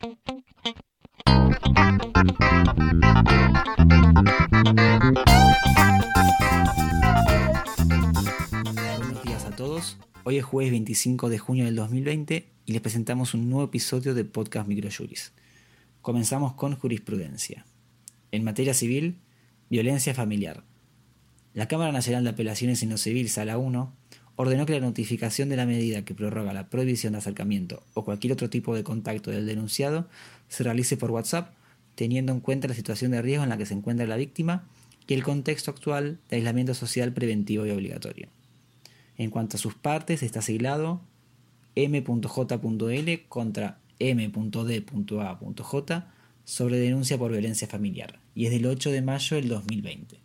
Buenos días a todos. Hoy es jueves 25 de junio del 2020 y les presentamos un nuevo episodio de Podcast Microjuris. Comenzamos con jurisprudencia. En materia civil, violencia familiar. La Cámara Nacional de Apelaciones en lo Civil, Sala 1, ordenó que la notificación de la medida que prorroga la prohibición de acercamiento o cualquier otro tipo de contacto del denunciado se realice por WhatsApp, teniendo en cuenta la situación de riesgo en la que se encuentra la víctima y el contexto actual de aislamiento social preventivo y obligatorio. En cuanto a sus partes, está siglado m.j.l contra m.d.a.j sobre denuncia por violencia familiar y es del 8 de mayo del 2020.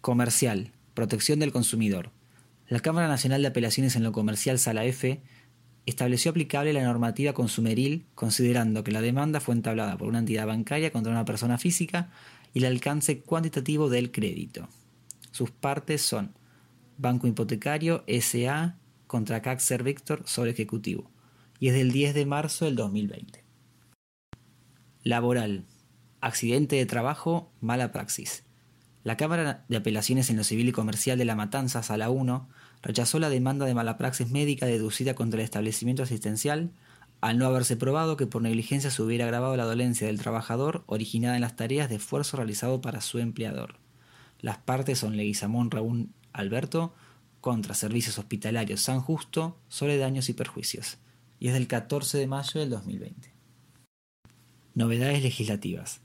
Comercial, protección del consumidor. La Cámara Nacional de Apelaciones en lo Comercial Sala F estableció aplicable la normativa consumeril considerando que la demanda fue entablada por una entidad bancaria contra una persona física y el alcance cuantitativo del crédito. Sus partes son Banco Hipotecario SA contra Caxer Victor sobre Ejecutivo y es del 10 de marzo del 2020. Laboral. Accidente de trabajo, mala praxis. La Cámara de Apelaciones en lo Civil y Comercial de La Matanza, Sala 1, rechazó la demanda de mala praxis médica deducida contra el establecimiento asistencial al no haberse probado que por negligencia se hubiera agravado la dolencia del trabajador originada en las tareas de esfuerzo realizado para su empleador. Las partes son Leguizamón Raúl Alberto contra Servicios Hospitalarios San Justo sobre daños y perjuicios, y es del 14 de mayo del 2020. Novedades legislativas.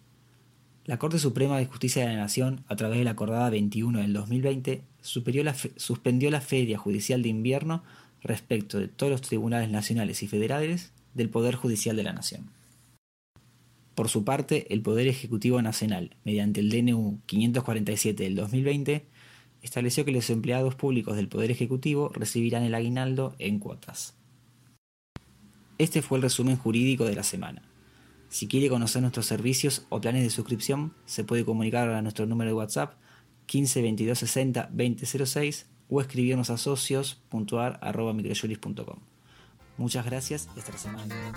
La Corte Suprema de Justicia de la Nación, a través de la acordada 21 del 2020, suspendió la Feria Judicial de Invierno respecto de todos los tribunales nacionales y federales del Poder Judicial de la Nación. Por su parte, el Poder Ejecutivo Nacional, mediante el DNU 547 del 2020, estableció que los empleados públicos del Poder Ejecutivo recibirán el aguinaldo en cuotas. Este fue el resumen jurídico de la semana. Si quiere conocer nuestros servicios o planes de suscripción, se puede comunicar a nuestro número de WhatsApp 15 22 60 2006 o escribirnos a socios.ar.microjuris.com. Muchas gracias y hasta la semana